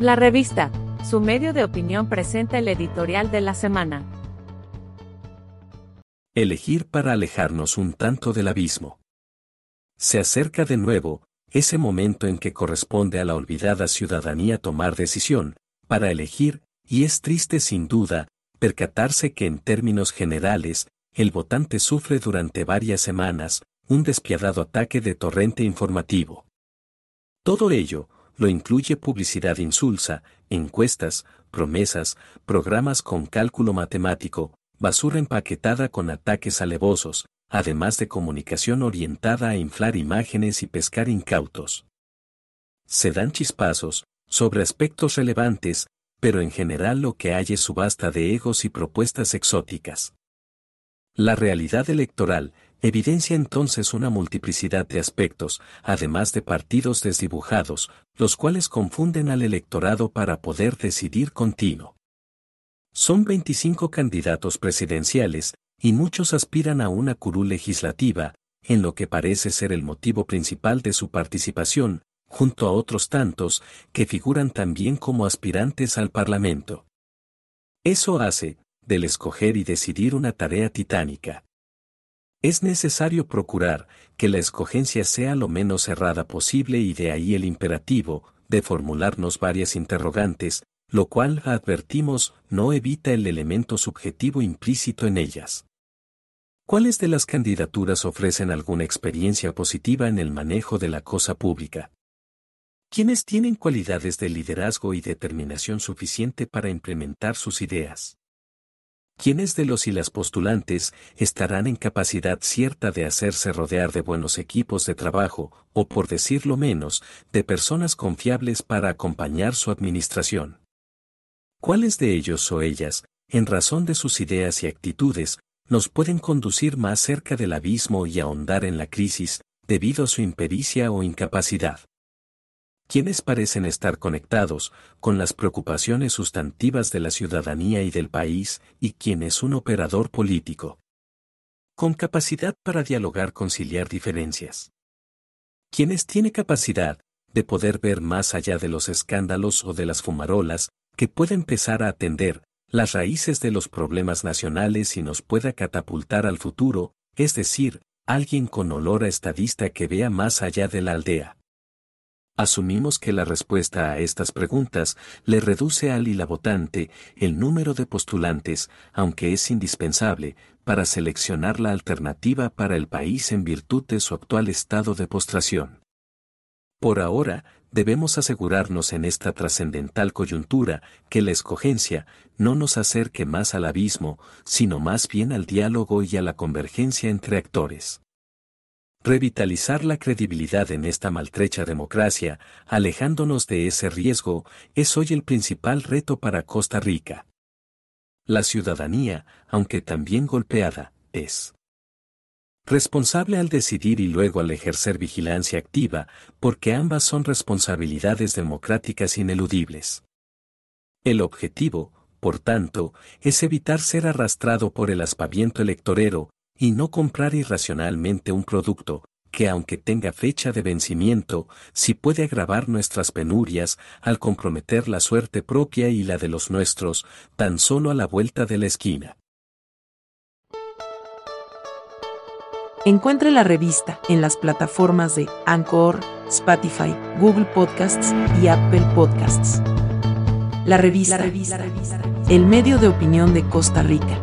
La revista, su medio de opinión presenta el editorial de la semana. Elegir para alejarnos un tanto del abismo. Se acerca de nuevo, ese momento en que corresponde a la olvidada ciudadanía tomar decisión, para elegir, y es triste sin duda, percatarse que en términos generales, el votante sufre durante varias semanas, un despiadado ataque de torrente informativo. Todo ello, lo incluye publicidad insulsa, encuestas, promesas, programas con cálculo matemático, basura empaquetada con ataques alevosos, además de comunicación orientada a inflar imágenes y pescar incautos. Se dan chispazos, sobre aspectos relevantes, pero en general lo que hay es subasta de egos y propuestas exóticas. La realidad electoral evidencia entonces una multiplicidad de aspectos, además de partidos desdibujados, los cuales confunden al electorado para poder decidir continuo. Son 25 candidatos presidenciales, y muchos aspiran a una curul legislativa, en lo que parece ser el motivo principal de su participación, junto a otros tantos, que figuran también como aspirantes al Parlamento. Eso hace, del escoger y decidir una tarea titánica. Es necesario procurar que la escogencia sea lo menos cerrada posible y de ahí el imperativo, de formularnos varias interrogantes, lo cual, advertimos, no evita el elemento subjetivo implícito en ellas. ¿Cuáles de las candidaturas ofrecen alguna experiencia positiva en el manejo de la cosa pública? ¿Quiénes tienen cualidades de liderazgo y determinación suficiente para implementar sus ideas? ¿Quiénes de los y las postulantes estarán en capacidad cierta de hacerse rodear de buenos equipos de trabajo, o por decirlo menos, de personas confiables para acompañar su administración? ¿Cuáles de ellos o ellas, en razón de sus ideas y actitudes, nos pueden conducir más cerca del abismo y ahondar en la crisis, debido a su impericia o incapacidad? Quienes parecen estar conectados con las preocupaciones sustantivas de la ciudadanía y del país, y quien es un operador político. Con capacidad para dialogar, conciliar diferencias. Quienes tiene capacidad de poder ver más allá de los escándalos o de las fumarolas, que puede empezar a atender las raíces de los problemas nacionales y nos pueda catapultar al futuro, es decir, alguien con olor a estadista que vea más allá de la aldea. Asumimos que la respuesta a estas preguntas le reduce al y la votante el número de postulantes, aunque es indispensable, para seleccionar la alternativa para el país en virtud de su actual estado de postración. Por ahora, debemos asegurarnos en esta trascendental coyuntura que la escogencia no nos acerque más al abismo, sino más bien al diálogo y a la convergencia entre actores. Revitalizar la credibilidad en esta maltrecha democracia, alejándonos de ese riesgo, es hoy el principal reto para Costa Rica. La ciudadanía, aunque también golpeada, es responsable al decidir y luego al ejercer vigilancia activa, porque ambas son responsabilidades democráticas ineludibles. El objetivo, por tanto, es evitar ser arrastrado por el aspaviento electorero, y no comprar irracionalmente un producto, que aunque tenga fecha de vencimiento, sí puede agravar nuestras penurias al comprometer la suerte propia y la de los nuestros, tan solo a la vuelta de la esquina. Encuentre la revista en las plataformas de Anchor, Spotify, Google Podcasts y Apple Podcasts. La revista, la revista, el medio de opinión de Costa Rica.